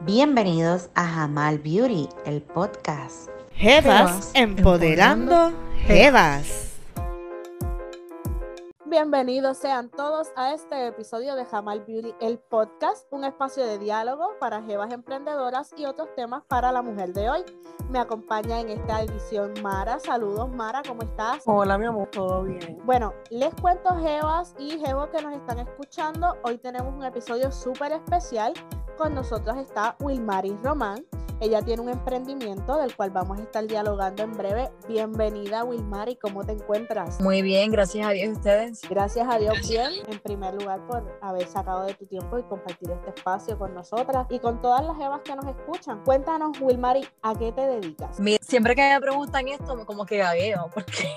Bienvenidos a Jamal Beauty, el podcast. Jevas empoderando Jevas. Bienvenidos sean todos a este episodio de Jamal Beauty, el podcast, un espacio de diálogo para jevas emprendedoras y otros temas para la mujer de hoy. Me acompaña en esta edición Mara. Saludos Mara, ¿cómo estás? Hola mi amor, todo bien. Bueno, les cuento jevas y jevos que nos están escuchando. Hoy tenemos un episodio súper especial. Con nosotros está Wilmaris Román. Ella tiene un emprendimiento del cual vamos a estar dialogando en breve. Bienvenida, Wilmar, ¿y cómo te encuentras? Muy bien, gracias a Dios ustedes. Gracias a Dios bien, en primer lugar por haber sacado de tu tiempo y compartir este espacio con nosotras y con todas las evas que nos escuchan. Cuéntanos, Wilmari, ¿a qué te dedicas? siempre que me preguntan esto, como que gagueo, porque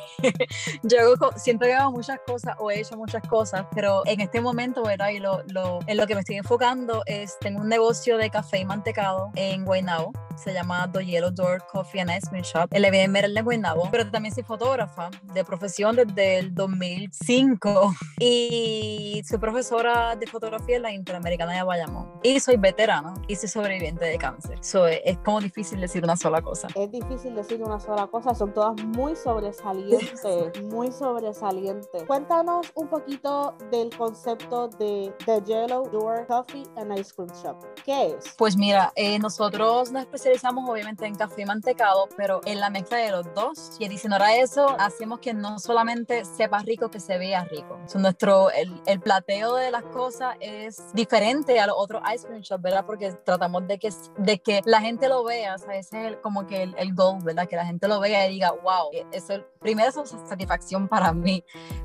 yo siento que hago muchas cosas o he hecho muchas cosas, pero en este momento, ¿verdad? Y lo, lo, en lo que me estoy enfocando es, tengo un negocio de café y mantecado en Guaynabo se llama The Yellow Door Coffee and Ice Cream Shop. Le en Merel de Guaynabo, pero también soy fotógrafa de profesión desde el 2005 y soy profesora de fotografía en la Interamericana de Bayamón. Y soy veterana y soy sobreviviente de cáncer. So, es como difícil decir una sola cosa. Es difícil decir una sola cosa, son todas muy sobresalientes, muy sobresalientes. Cuéntanos un poquito del concepto de The Yellow Door Coffee and Ice Cream Shop. ¿Qué es? Pues mira, eh, nosotros nos especializamos obviamente en café y mantecado, pero en la mezcla de los dos. Y adicional a eso, hacemos que no solamente sepa rico, que se vea rico. nuestro, el, el, plateo de las cosas es diferente a los otros ice cream shops, ¿verdad? Porque tratamos de que, de que la gente lo vea, o sea, ese es como que el, el goal, ¿verdad? Que la gente lo vea y diga, wow, eso, primero es satisfacción para mí,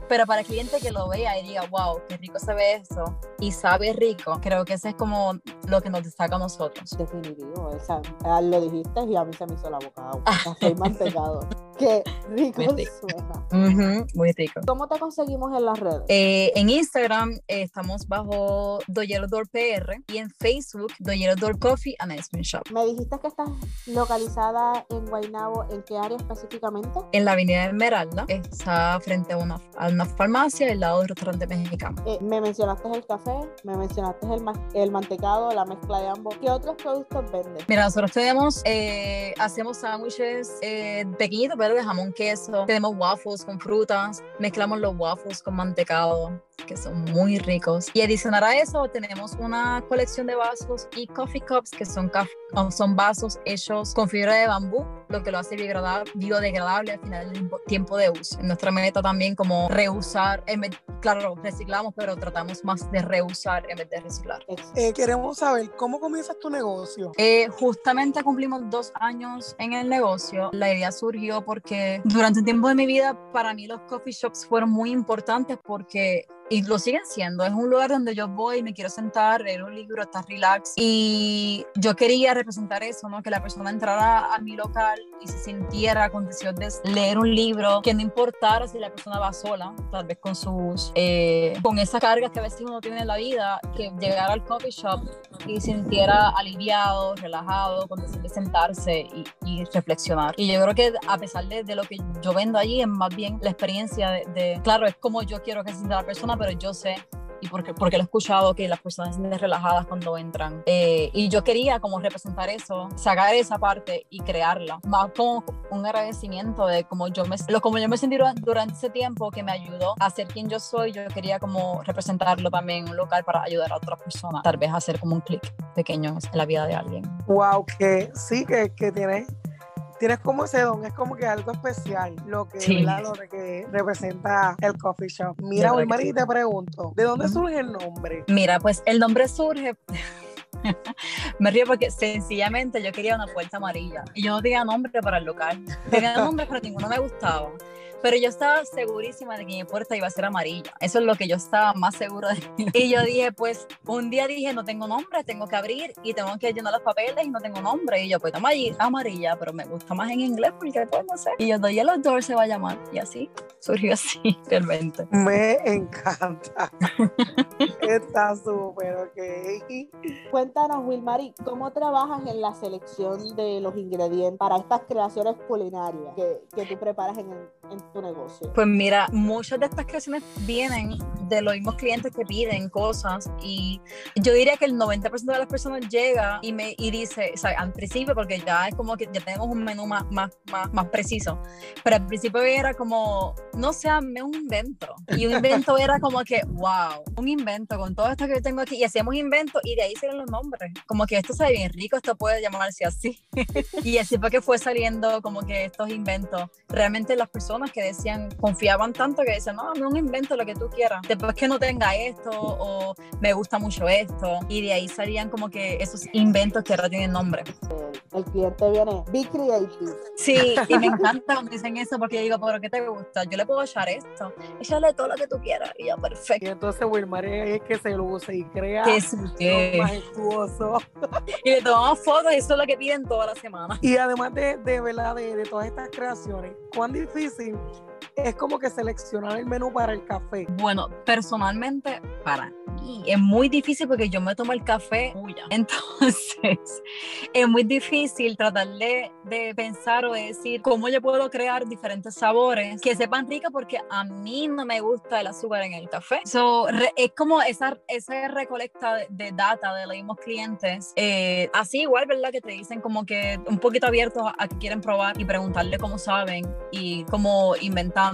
pero para el cliente que lo vea y diga, wow, qué rico se ve eso y sabe rico, creo que ese es como lo que nos destaca a nosotros. Definitivo, esa, Ah, lo dijiste y a mí se me hizo la boca agua. Café mantecado. Qué rico, suena. muy rico. ¿Cómo te conseguimos en las redes? Eh, en Instagram eh, estamos bajo Doyero Door PR y en Facebook Doyero Door Coffee and Ice Cream Shop. Me dijiste que estás localizada en Guaynabo. ¿En qué área específicamente? En la avenida Esmeralda. Está frente a una, a una farmacia al lado del restaurante mexicano. Eh, me mencionaste el café, me mencionaste el, el mantecado, la mezcla de ambos. ¿Qué otros productos vendes? Mira, nosotros tenemos, hacemos sándwiches pequeñitos, de jamón queso. Tenemos waffles con frutas. Mezclamos los waffles con mantecado, que son muy ricos. Y adicional a eso, tenemos una colección de vasos y coffee cups, que son, son vasos hechos con fibra de bambú, lo que lo hace biodegradable al final del tiempo de uso. En nuestra meta también como reusar, claro, reciclamos, pero tratamos más de reusar en vez de reciclar. Eh, queremos saber, ¿cómo comienzas tu negocio? Eh, justamente cumplimos dos años en el negocio. La idea surgió por porque durante un tiempo de mi vida para mí los coffee shops fueron muy importantes porque y lo siguen siendo. Es un lugar donde yo voy, me quiero sentar, leer un libro, estar relax. Y yo quería representar eso, ¿no? Que la persona entrara a mi local y se sintiera con decisión de leer un libro, que no importara si la persona va sola, tal vez con sus, eh, con esas cargas que a veces uno tiene en la vida, que llegara al coffee shop y sintiera aliviado, relajado, con decisión de sentarse y, y, reflexionar. Y yo creo que a pesar de, de, lo que yo vendo allí, es más bien la experiencia de, de, claro, es como yo quiero que se sienta la persona, pero yo sé y porque, porque lo he escuchado que las personas sienten relajadas cuando entran. Eh, y yo quería como representar eso, sacar esa parte y crearla, más como un agradecimiento de como yo me, lo, como yo me sentí durante ese tiempo que me ayudó a ser quien yo soy, yo quería como representarlo también en un local para ayudar a otras personas, tal vez hacer como un clic pequeño en la vida de alguien. Wow, que sí, que, que tiene tienes como ese don, es como que algo especial lo que, lo que representa el coffee shop. Mira, Wilmary, te pregunto, ¿de dónde surge el nombre? Mira, pues el nombre surge me río porque sencillamente yo quería una puerta amarilla y yo no tenía nombre para el local. Tenía nombre, pero ninguno me gustaba. Pero yo estaba segurísima de que mi puerta iba a ser amarilla. Eso es lo que yo estaba más segura de. Y yo dije, pues, un día dije, no tengo nombre, tengo que abrir y tengo que llenar los papeles y no tengo nombre. Y yo, pues, amarilla, pero me gusta más en inglés porque, pues, no sé. Y yo, doy los Door se va a llamar. Y así, surgió así, realmente. Me encanta. Está súper, ok. Cuéntanos, Wilmary, ¿cómo trabajas en la selección de los ingredientes para estas creaciones culinarias que, que tú preparas en, en tu negocio? Pues mira, muchas de estas creaciones vienen de los mismos clientes que piden cosas y yo diría que el 90% de las personas llega y me y dice, o sea, al principio, porque ya es como que ya tenemos un menú más, más, más, más preciso, pero al principio era como, no sé, me un invento. Y un invento era como que, wow, un invento con todo esto que yo tengo aquí. Y hacíamos inventos y de ahí salieron los nombres. Como que esto sabe bien rico, esto puede llamarse así. y así fue que fue saliendo como que estos inventos. Realmente las personas que decían, confiaban tanto que decían, no, no invento lo que tú quieras. Después que no tenga esto o me gusta mucho esto. Y de ahí salían como que esos inventos que ahora tienen nombre. El, cliente viene, be creative. Sí, y me encanta cuando dicen eso porque yo digo, ¿pero qué te gusta? Yo le puedo echar esto. Échale todo lo que tú quieras. Y ya, perfecto. Y entonces Wilmar es que se luce y crea que majestuoso. y le tomamos fotos y eso es lo que piden toda la semana. Y además de, de, ¿verdad? de, de todas estas creaciones, ¿cuán difícil es como que seleccionar el menú para el café? Bueno, personalmente, para mí es muy difícil porque yo me tomo el café. Entonces, es muy difícil tratar de, de, pensar o de decir cómo yo puedo crear diferentes sabores que sepan ricas porque a mí no me gusta el azúcar en el café. So, es como esa, esa recolecta de, de data de los mismos clientes. Eh, así igual, ¿verdad? Que te dicen como que un poquito abiertos a que quieren probar y preguntarle cómo saben y cómo inventar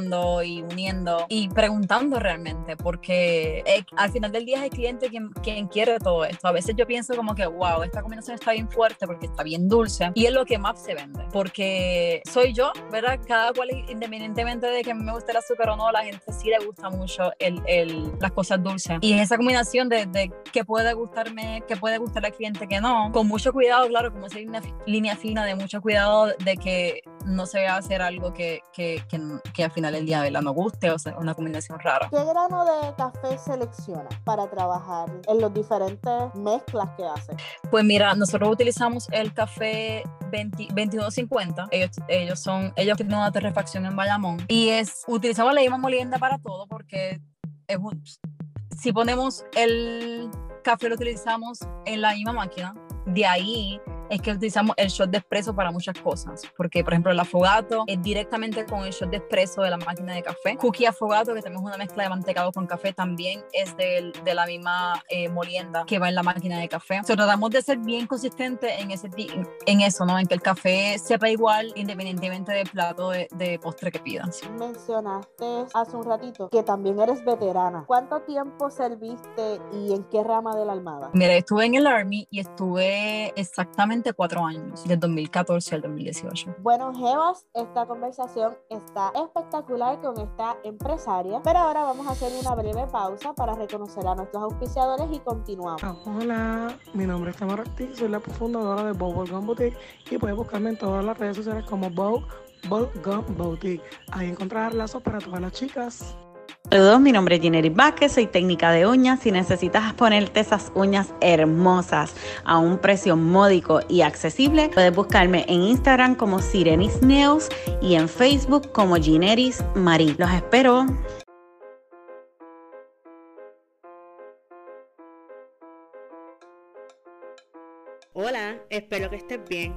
y uniendo y preguntando realmente, porque eh, al final del día es el cliente quien, quien quiere todo esto. A veces yo pienso como que, wow, esta combinación está bien fuerte porque está bien dulce y es lo que más se vende, porque soy yo, ¿verdad? Cada cual, independientemente de que me guste el azúcar o no, la gente sí le gusta mucho el, el, las cosas dulces. Y es esa combinación de, de que puede gustarme, que puede gustar al cliente que no, con mucho cuidado, claro, como esa línea, línea fina de mucho cuidado de que no se vaya a hacer algo que, que, que, que al final final del día ¿verdad? no guste o sea una combinación rara. ¿Qué grano de café selecciona para trabajar en los diferentes mezclas que hace? Pues mira, nosotros utilizamos el café 20, 2150. Ellos, ellos son, ellos tienen una terrefacción en Bayamón y es, utilizamos la misma molienda para todo porque es un, si ponemos el café lo utilizamos en la misma máquina, de ahí es que utilizamos el shot de espresso para muchas cosas, porque por ejemplo el afogato es directamente con el shot de espresso de la máquina de café. Cookie afogato, que tenemos una mezcla de mantecado con café, también es de, de la misma eh, molienda que va en la máquina de café. O sea, tratamos de ser bien consistentes en, ese, en eso, ¿no? En que el café sepa igual independientemente del plato de, de postre que pidas. Mencionaste hace un ratito que también eres veterana. ¿Cuánto tiempo serviste y en qué rama de la Armada? Mira, estuve en el Army y estuve exactamente cuatro años, del 2014 al 2018. Bueno, Jebas, esta conversación está espectacular con esta empresaria, pero ahora vamos a hacer una breve pausa para reconocer a nuestros auspiciadores y continuamos. Hola, mi nombre es Tamara Ortiz, soy la fundadora de Bow Gum Boutique y puedes buscarme en todas las redes sociales como Bow Gum Boutique. Ahí encontrarás lazos para todas las chicas. Saludos, mi nombre es Ginery Vázquez, soy técnica de uñas. Si necesitas ponerte esas uñas hermosas a un precio módico y accesible, puedes buscarme en Instagram como Sirenis Nails y en Facebook como Gineris Marie. Los espero. Hola, espero que estés bien.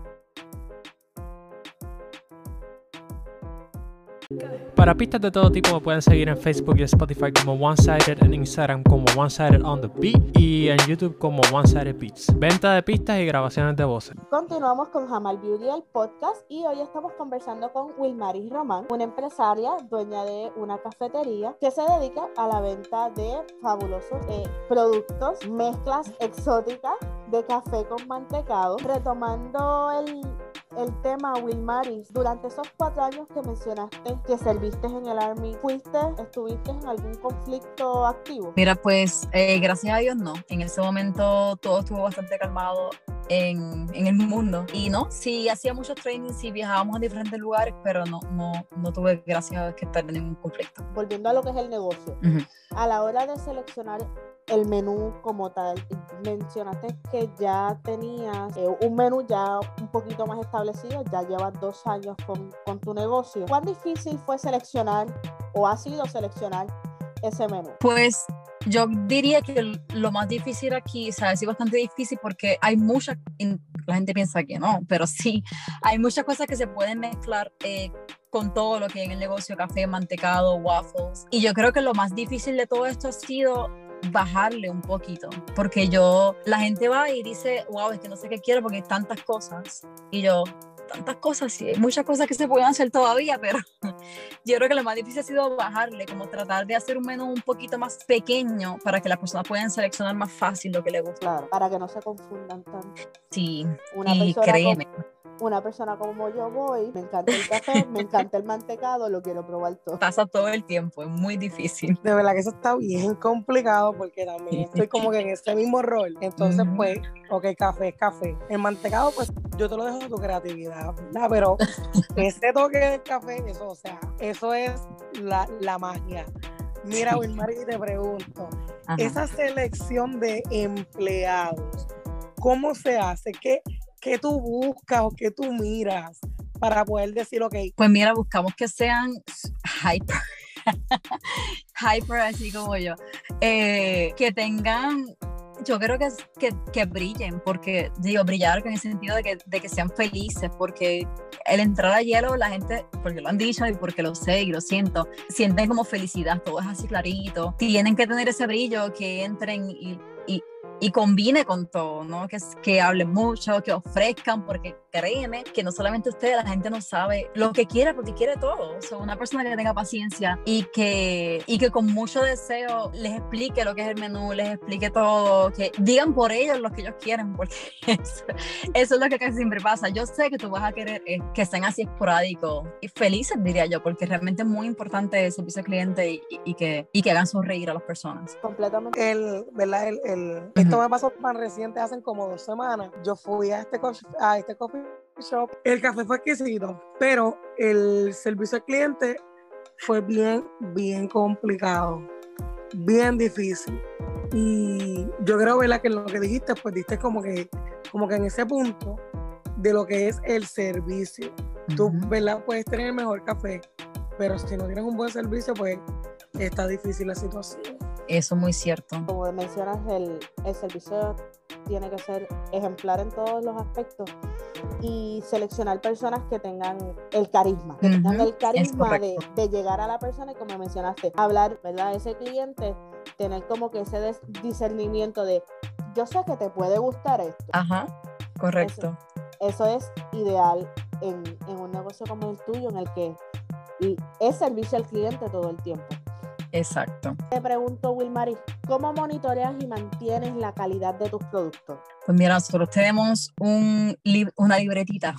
Para pistas de todo tipo me pueden seguir en Facebook y Spotify como One Sided, en Instagram como One Sided on the Beat y en YouTube como One Sided Beats. Venta de pistas y grabaciones de voces. Continuamos con Jamal Beauty, el podcast, y hoy estamos conversando con Wilmaris Román, una empresaria, dueña de una cafetería que se dedica a la venta de fabulosos eh, productos, mezclas exóticas de café con mantecado. Retomando el, el tema, Wilmaris, durante esos cuatro años que mencionaste que serviste en el Army, ¿fuiste, estuviste en algún conflicto activo? Mira, pues eh, gracias a Dios no. En ese momento todo estuvo bastante calmado en, en, el mundo. Y no, sí hacía muchos trainings, sí viajábamos a diferentes lugares, pero no, no, no tuve, gracias a Dios, que estar en ningún conflicto. Volviendo a lo que es el negocio, uh -huh. a la hora de seleccionar el menú como tal. Mencionaste que ya tenías eh, un menú ya un poquito más establecido, ya llevas dos años con, con tu negocio. ¿Cuán difícil fue seleccionar o ha sido seleccionar ese menú? Pues yo diría que lo más difícil aquí, o sea, es bastante difícil porque hay muchas, la gente piensa que no, pero sí, hay muchas cosas que se pueden mezclar eh, con todo lo que hay en el negocio, café, mantecado, waffles. Y yo creo que lo más difícil de todo esto ha sido bajarle un poquito, porque yo, la gente va y dice, wow, es que no sé qué quiero porque hay tantas cosas. Y yo, tantas cosas, sí, hay muchas cosas que se pueden hacer todavía, pero yo creo que lo más difícil ha sido bajarle, como tratar de hacer un menú un poquito más pequeño para que las personas puedan seleccionar más fácil lo que les gusta. Claro, para que no se confundan tanto. Sí, Una y créeme una persona como yo voy, me encanta el café, me encanta el mantecado, lo quiero probar todo. Pasa todo el tiempo, es muy difícil. De verdad que eso está bien complicado porque también estoy como que en ese mismo rol. Entonces, pues, ok, café es café. El mantecado, pues, yo te lo dejo de tu creatividad, ¿verdad? Pero ese toque del café, eso, o sea, eso es la, la magia. Mira, Wilmar, y te pregunto, esa selección de empleados, ¿cómo se hace? ¿Qué, ¿qué tú buscas o qué tú miras para poder decir, ok? Pues mira, buscamos que sean hyper, hyper así como yo, eh, que tengan yo creo que, que, que, brillen, porque digo, brillar en el sentido de que, de que sean felices, porque el entrar a hielo, la gente, porque lo han dicho y porque lo sé y lo siento, sienten como felicidad, todo es así clarito. Tienen que tener ese brillo, que entren y, y, combine con todo, ¿no? Que, que hablen mucho, que ofrezcan, porque créeme que no solamente ustedes, la gente no sabe lo que quiere porque quiere todo. O sea, una persona que tenga paciencia y que, y que con mucho deseo les explique lo que es el menú, les explique todo, que digan por ellos lo que ellos quieren, porque eso, es lo que casi siempre pasa. Yo sé que tú vas a querer eh, que estén así esporádicos y felices, diría yo, porque realmente es muy importante el servicio al cliente y, y, que, y que hagan sonreír a las personas. Completamente. El, ¿verdad? El, el esto me pasó tan reciente, hace como dos semanas. Yo fui a este, a este coffee shop. El café fue exquisito, pero el servicio al cliente fue bien, bien complicado, bien difícil. Y yo creo, ¿verdad? Que lo que dijiste, pues diste como que, como que en ese punto de lo que es el servicio. Tú, ¿verdad? Puedes tener el mejor café, pero si no tienes un buen servicio, pues está difícil la situación. Eso es muy cierto. Como mencionas, el, el servicio tiene que ser ejemplar en todos los aspectos y seleccionar personas que tengan el carisma, que tengan el carisma de, de, llegar a la persona y como mencionaste, hablar, ¿verdad? Ese cliente, tener como que ese discernimiento de, yo sé que te puede gustar esto. Ajá, correcto. Eso, eso es ideal en, en, un negocio como el tuyo, en el que es servicio al cliente todo el tiempo. Exacto. Te pregunto, Wilmaris, ¿cómo monitoreas y mantienes la calidad de tus productos? Pues mira, nosotros tenemos un, una libretita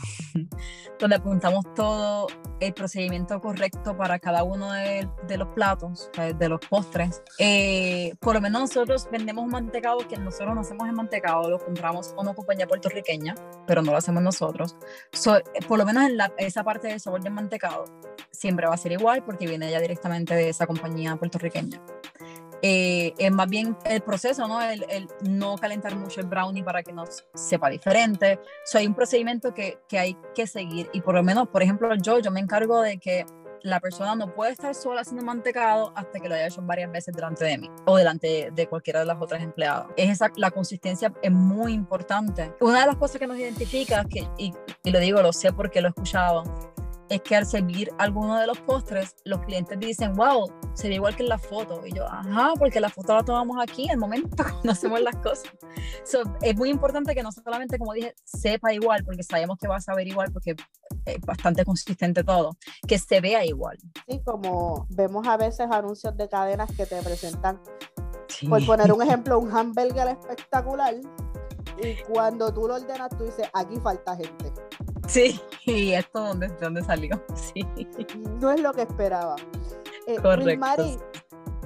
donde apuntamos todo el procedimiento correcto para cada uno de, de los platos, de los postres. Eh, por lo menos nosotros vendemos un mantecado que nosotros no hacemos en mantecado, lo compramos a una compañía puertorriqueña, pero no lo hacemos nosotros. por lo menos en la, esa parte del sabor del mantecado siempre va a ser igual porque viene ya directamente de esa compañía puertorriqueña. Eh, es más bien el proceso, ¿no? El, el, no calentar mucho el brownie para que nos sepa diferente. So, hay un procedimiento que, que, hay que seguir y por lo menos, por ejemplo, yo, yo me encargo de que la persona no puede estar sola haciendo mantecado hasta que lo haya hecho varias veces delante de mí o delante de cualquiera de las otras empleadas. Es esa, la consistencia es muy importante. Una de las cosas que nos identifica, que, y, y lo digo, lo sé porque lo he escuchado, es que al servir alguno de los postres, los clientes dicen, wow, se ve igual que en la foto. Y yo, ajá, porque la foto la tomamos aquí, en el momento cuando hacemos las cosas. es muy importante que no solamente, como dije, sepa igual, porque sabemos que va a saber igual, porque es bastante consistente todo, que se vea igual. Sí, como vemos a veces anuncios de cadenas que te presentan, por poner un ejemplo, un hamburger espectacular, y cuando tú lo ordenas, tú dices, aquí falta gente. Sí, y esto dónde, de dónde salió. Sí. No es lo que esperaba. Eh, Correcto. Mari,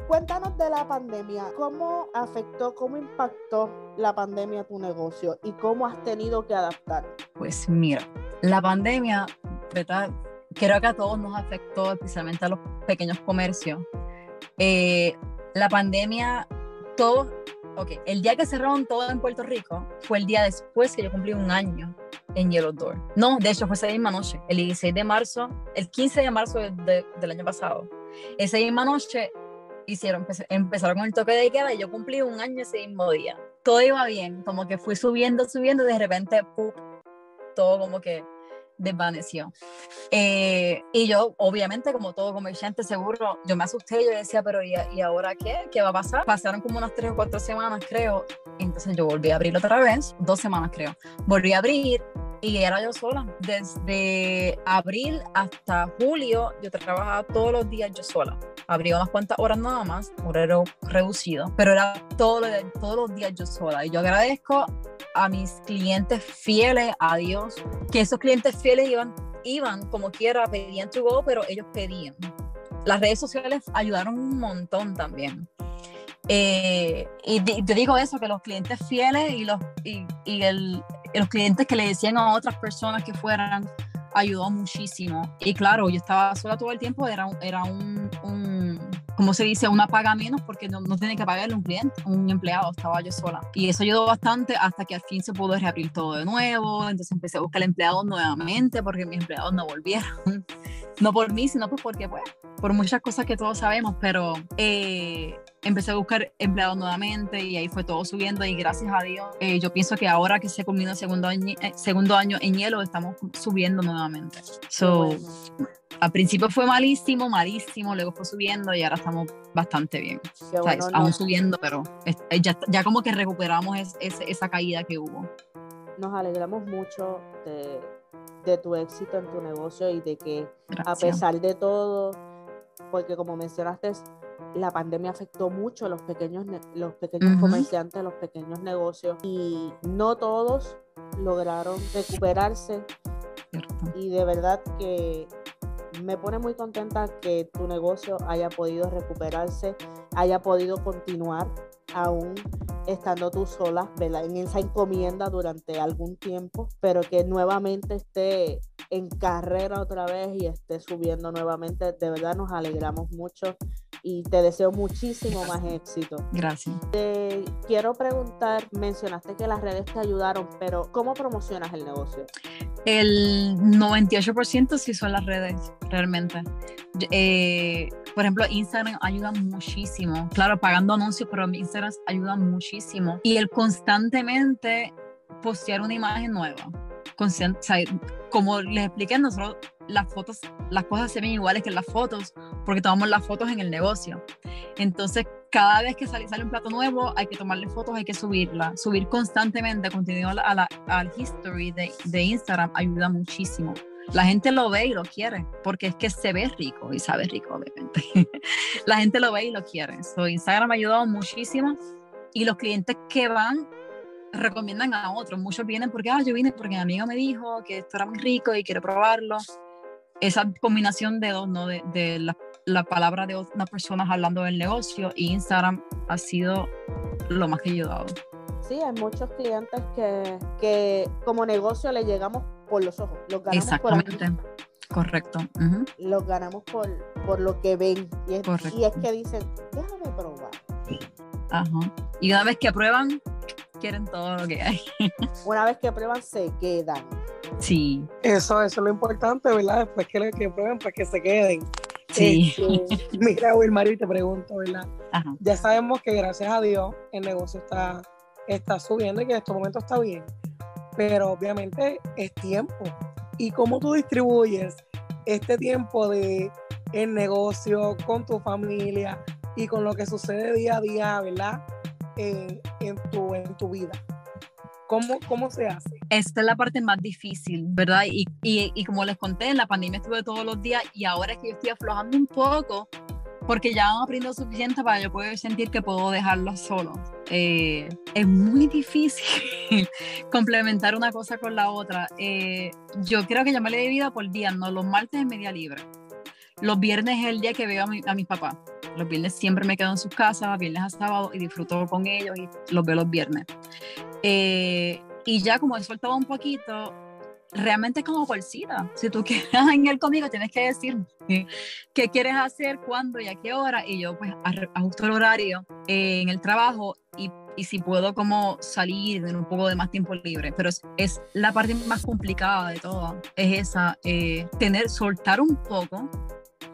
cuéntanos de la pandemia. ¿Cómo afectó, cómo impactó la pandemia tu negocio y cómo has tenido que adaptar? Pues mira, la pandemia, ¿verdad? creo que a todos nos afectó, especialmente a los pequeños comercios. Eh, la pandemia, todos Ok, el día que cerraron todo en Puerto Rico fue el día después que yo cumplí un año en Yellow Door. No, de hecho fue esa misma noche, el 16 de marzo, el 15 de marzo del año pasado. Esa misma noche hicieron, empezaron con el toque de queda y yo cumplí un año ese mismo día. Todo iba bien, como que fui subiendo, subiendo, de repente, ¡pup! todo como que desvaneció. Eh, y yo, obviamente, como todo comerciante seguro, yo me asusté, yo decía, pero ¿y, ¿y, ahora qué? ¿Qué va a pasar? Pasaron como unas tres o cuatro semanas, creo. Entonces yo volví a abrir otra vez, dos semanas creo. Volví a abrir y era yo sola. Desde abril hasta julio, yo trabajaba todos los días yo sola. Abría unas cuantas horas nada más, horario reducido, pero era todo, todos los días yo sola. Y yo agradezco a mis clientes fieles, a Dios, que esos clientes fieles iban, iban como quiera, pedían to go, pero ellos pedían. Las redes sociales ayudaron un montón también. Eh, y yo digo eso, que los clientes fieles y los, y, y el, los clientes que le decían a otras personas que fueran, ayudó muchísimo. Y claro, yo estaba sola todo el tiempo, era, era un, un ¿cómo se dice? Una paga menos porque no, no tenía que pagarle un cliente, un empleado, estaba yo sola. Y eso ayudó bastante hasta que al fin se pudo reabrir todo de nuevo. Entonces empecé a buscar empleados nuevamente porque mis empleados no volvieron. No por mí, sino pues porque, pues, por muchas cosas que todos sabemos, pero eh, empecé a buscar empleados nuevamente y ahí fue todo subiendo y gracias a Dios eh, yo pienso que ahora que se culminó el segundo año, eh, segundo año en hielo estamos subiendo nuevamente. So, al principio fue malísimo, malísimo, luego fue subiendo y ahora estamos bastante bien. aún subiendo, pero eh, ya, ya, como que recuperamos esa caída que hubo. Nos alegramos mucho de, de, tu éxito en tu negocio y de que a pesar de todo, porque como mencionaste, la pandemia afectó mucho a los pequeños, los pequeños comerciantes, los pequeños negocios y no todos lograron recuperarse. Y de verdad que me pone muy contenta que tu negocio haya podido recuperarse, haya podido continuar aún estando tú sola. En esa encomienda durante algún tiempo, pero que nuevamente esté en carrera otra vez y esté subiendo nuevamente. De verdad nos alegramos mucho y te deseo muchísimo más éxito. Gracias. Te quiero preguntar, mencionaste que las redes te ayudaron, pero ¿cómo promocionas el negocio? El 98% sí son las redes, realmente. Eh, por ejemplo, Instagram ayuda muchísimo. Claro, pagando anuncios, pero Instagram ayuda muchísimo. Y el constantemente postear una imagen nueva. como les expliqué, nosotros las fotos, las cosas se ven iguales que las fotos, porque tomamos las fotos en el negocio. Entonces, cada vez que sale, sale un plato nuevo, hay que tomarle fotos, hay que subirla. Subir constantemente contenido a al history de, de, Instagram ayuda muchísimo. La gente lo ve y lo quiere, porque es que se ve rico y sabe rico, obviamente. la gente lo ve y lo quiere. So, Instagram ha ayudado muchísimo y los clientes que van recomiendan a otros. Muchos vienen porque, ah, yo vine porque mi amiga me dijo que esto era muy rico y quiero probarlo esa combinación de dos, ¿no? De, de la, la, palabra de unas personas hablando del negocio y Instagram ha sido lo más que he ayudado. Sí, hay muchos clientes que, que como negocio le llegamos por los ojos. Los ganamos Exactamente. Correcto. Los ganamos por, por lo que ven. Y es, y es que dicen, déjame probar. Ajá. Y una vez que aprueban, quieren todo lo que hay. una vez que aprueban, se quedan. Sí. Eso, eso es lo importante, ¿verdad? Después que, que prueben, pues que se queden. Sí. Este, mira, Wilmar, y te pregunto, ¿verdad? Ya sabemos que gracias a Dios el negocio está, está subiendo y que en este momento está bien. Pero obviamente es tiempo. ¿Y cómo tú distribuyes este tiempo de el negocio con tu familia y con lo que sucede día a día, ¿verdad? En, en, tu, en tu vida. ¿Cómo, ¿Cómo se hace? Esta es la parte más difícil, ¿verdad? Y, y, y, como les conté, en la pandemia estuve todos los días y ahora es que yo estoy aflojando un poco porque ya han aprendido suficiente para yo poder sentir que puedo dejarlo solo. Eh, es muy difícil complementar una cosa con la otra. Eh, yo creo que yo me le he vida por día, ¿no? Los martes es media libre. Los viernes es el día que veo a, mi, a mis papás. Los viernes siempre me quedo en sus casas, viernes a sábado, y disfruto con ellos y los veo los viernes. Eh, y ya como he soltado un poquito, realmente es como por cita. Si tú quieres ir conmigo, tienes que decir qué quieres hacer, cuándo y a qué hora. Y yo pues ajusto el horario eh, en el trabajo y y si puedo como salir, tener un poco de más tiempo libre, pero es, es la parte más complicada de todo, es esa, eh, tener, soltar un poco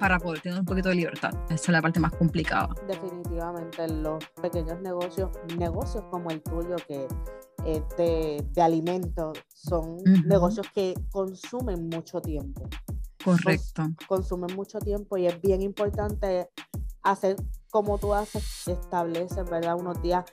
para poder tener un poquito de libertad. Esa es la parte más complicada. Definitivamente los pequeños negocios, negocios como el tuyo que eh, de, de, alimentos son negocios que consumen mucho tiempo. Correcto. consumen mucho tiempo y es bien importante hacer como tú haces, estableces, ¿verdad? Unos días,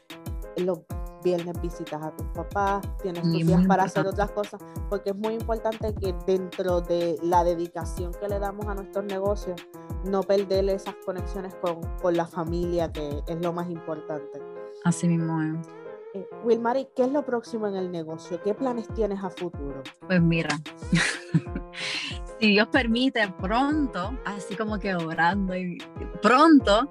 los viernes visitas a tus papás, tienes tus días para hacer otras cosas, porque es muy importante que dentro de la dedicación que le damos a nuestros negocios, no perder esas conexiones con, con la familia, que es lo más importante. Así mismo es. Eh, Wilmary, ¿qué es lo próximo en el negocio? ¿Qué planes tienes a futuro? Pues mira, si Dios permite, pronto, así como que orando y pronto,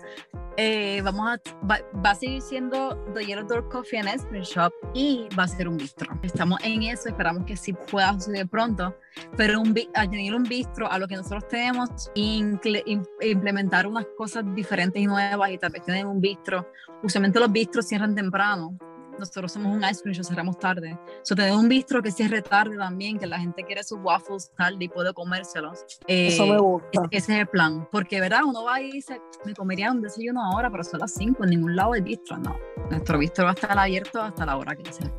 eh, vamos a, va, a seguir siendo The Yellow Door Coffee and Ice Shop y va a ser un bistro. Estamos en eso, esperamos que sí pueda suceder pronto, pero un, añadir un bistro a lo que nosotros tenemos, implementar unas cosas diferentes y nuevas y tal vez tener un bistro. Usualmente los bistros cierran temprano, nosotros somos un ice cream show, cerramos tarde. So, tener un bistro que cierre tarde también, que la gente quiere sus waffles tarde y puede comérselos. Eso me eh, gusta. Ese es el plan. Porque, ¿verdad? Uno va y dice, me comería un desayuno ahora, pero son las 5, en ningún lado hay bistro. No. Nuestro bistro va a estar abierto hasta la hora que sea.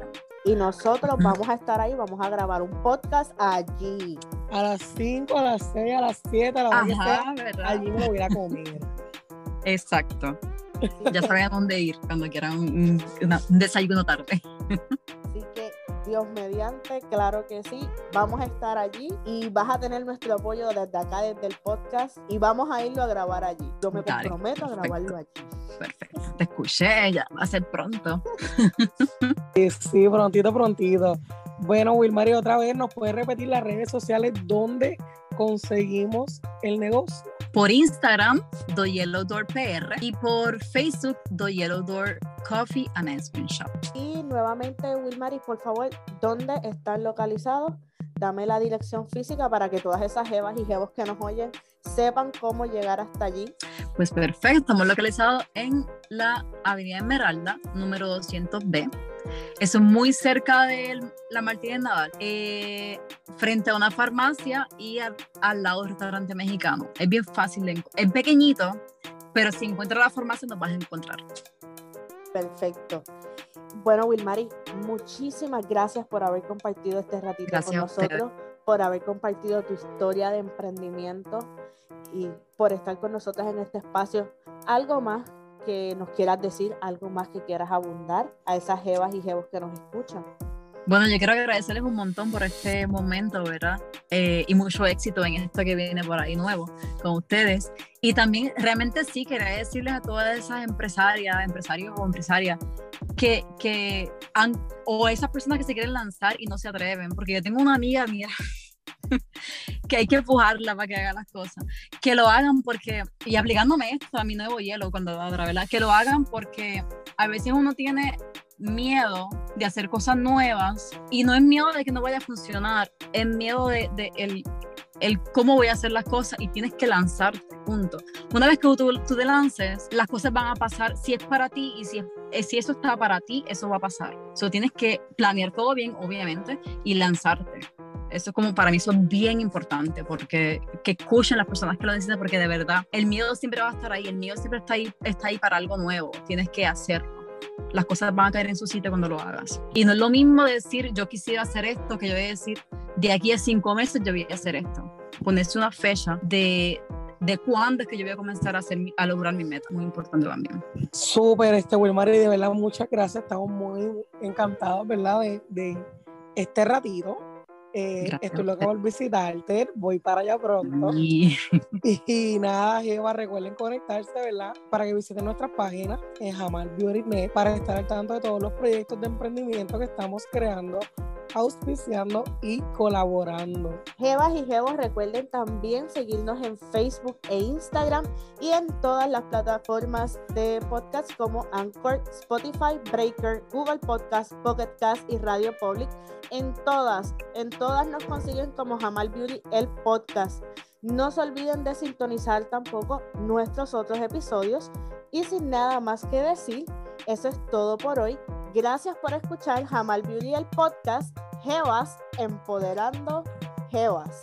Y nosotros vamos a estar ahí, vamos a grabar un podcast allí. A las 5, a las 6, a las 7, a las 8, allí me voy a comer. Exacto. Ya saben dónde ir cuando quieran un, desayuno tarde. Así que Dios mediante, claro que sí, vamos a estar allí y vas a tener nuestro apoyo desde acá, desde el podcast y vamos a irlo a grabar allí. Yo me comprometo a grabarlo allí. Perfecto, te escuché, ya va a ser pronto. Sí, sí, prontito, prontito. Bueno, Wilmary, otra vez nos puedes repetir las redes sociales donde conseguimos el negocio por Instagram, The Yellow Door PR, y por Facebook, The Yellow Door Coffee and Ice Cream Shop. Y nuevamente, Wilmary, por favor, ¿dónde están localizados? Dame la dirección física para que todas esas jevas y jevos que nos oyen sepan cómo llegar hasta allí. Pues perfecto, estamos localizados en la Avenida Esmeralda, número 200B eso es muy cerca de la Martínez Nadal, eh, frente a una farmacia y al, lado del restaurante mexicano. Es bien fácil, es pequeñito, pero si encuentras la farmacia nos vas a encontrar. Perfecto. Bueno, Wilmary, muchísimas gracias por haber compartido este ratito con nosotros, por haber compartido tu historia de emprendimiento y por estar con nosotros en este espacio. ¿Algo más que nos quieras decir, algo más que quieras abundar a esas jevas y jevos que nos escuchan. Bueno, yo quiero agradecerles un montón por este momento, ¿verdad? Eh, y mucho éxito en esto que viene por ahí nuevo con ustedes. Y también realmente sí, quería decirles a todas esas empresarias, empresarios o empresarias, que, que han, o esas personas que se quieren lanzar y no se atreven, porque yo tengo una amiga, mira, que hay que empujarla para que haga las cosas. Que lo hagan porque, y aplicándome esto a mi nuevo hielo cuando ¿verdad? Que lo hagan porque a veces uno tiene miedo de hacer cosas nuevas y no es miedo de que no vaya a funcionar, es miedo de, el, el, cómo voy a hacer las cosas y tienes que lanzarte, punto. Una vez que tú, tú te lances, las cosas van a pasar si es para ti y si, es, si eso está para ti, eso va a pasar. So, tienes que planear todo bien, obviamente, y lanzarte. Eso como para mí eso es bien importante porque que escuchen las personas que lo necesitan porque de verdad el miedo siempre va a estar ahí, el miedo siempre está ahí, está ahí para algo nuevo, tienes que hacerlo. Las cosas van a caer en su sitio cuando lo hagas. Y no es lo mismo decir yo quisiera hacer esto que yo voy a decir de aquí a cinco meses yo voy a hacer esto. Ponerse una fecha de, de cuándo es que yo voy a comenzar a, hacer, a lograr mi meta. Muy importante también. Súper, este Wilmar, y de verdad muchas gracias. Estamos muy encantados, ¿verdad? De, de este ratito. Eh, estoy loca por visitarte, voy para allá pronto. Y, nada, Eva, recuerden conectarse, ¿verdad? Para que visiten nuestras páginas en Jamal Beauty Net para estar al tanto de todos los proyectos de emprendimiento que estamos creando auspiciando y colaborando. Jevas y Jevos, recuerden también seguirnos en Facebook e Instagram y en todas las plataformas de podcast como Anchor, Spotify, Breaker, Google Podcast, Pocket Cast y Radio Public. En todas, en todas nos consiguen como Jamal Beauty el podcast. No se olviden de sintonizar tampoco nuestros otros episodios y sin nada más que decir, Eso es todo por hoy. Gracias por escuchar Jamal Beauty el podcast Jevas Empoderando Jevas.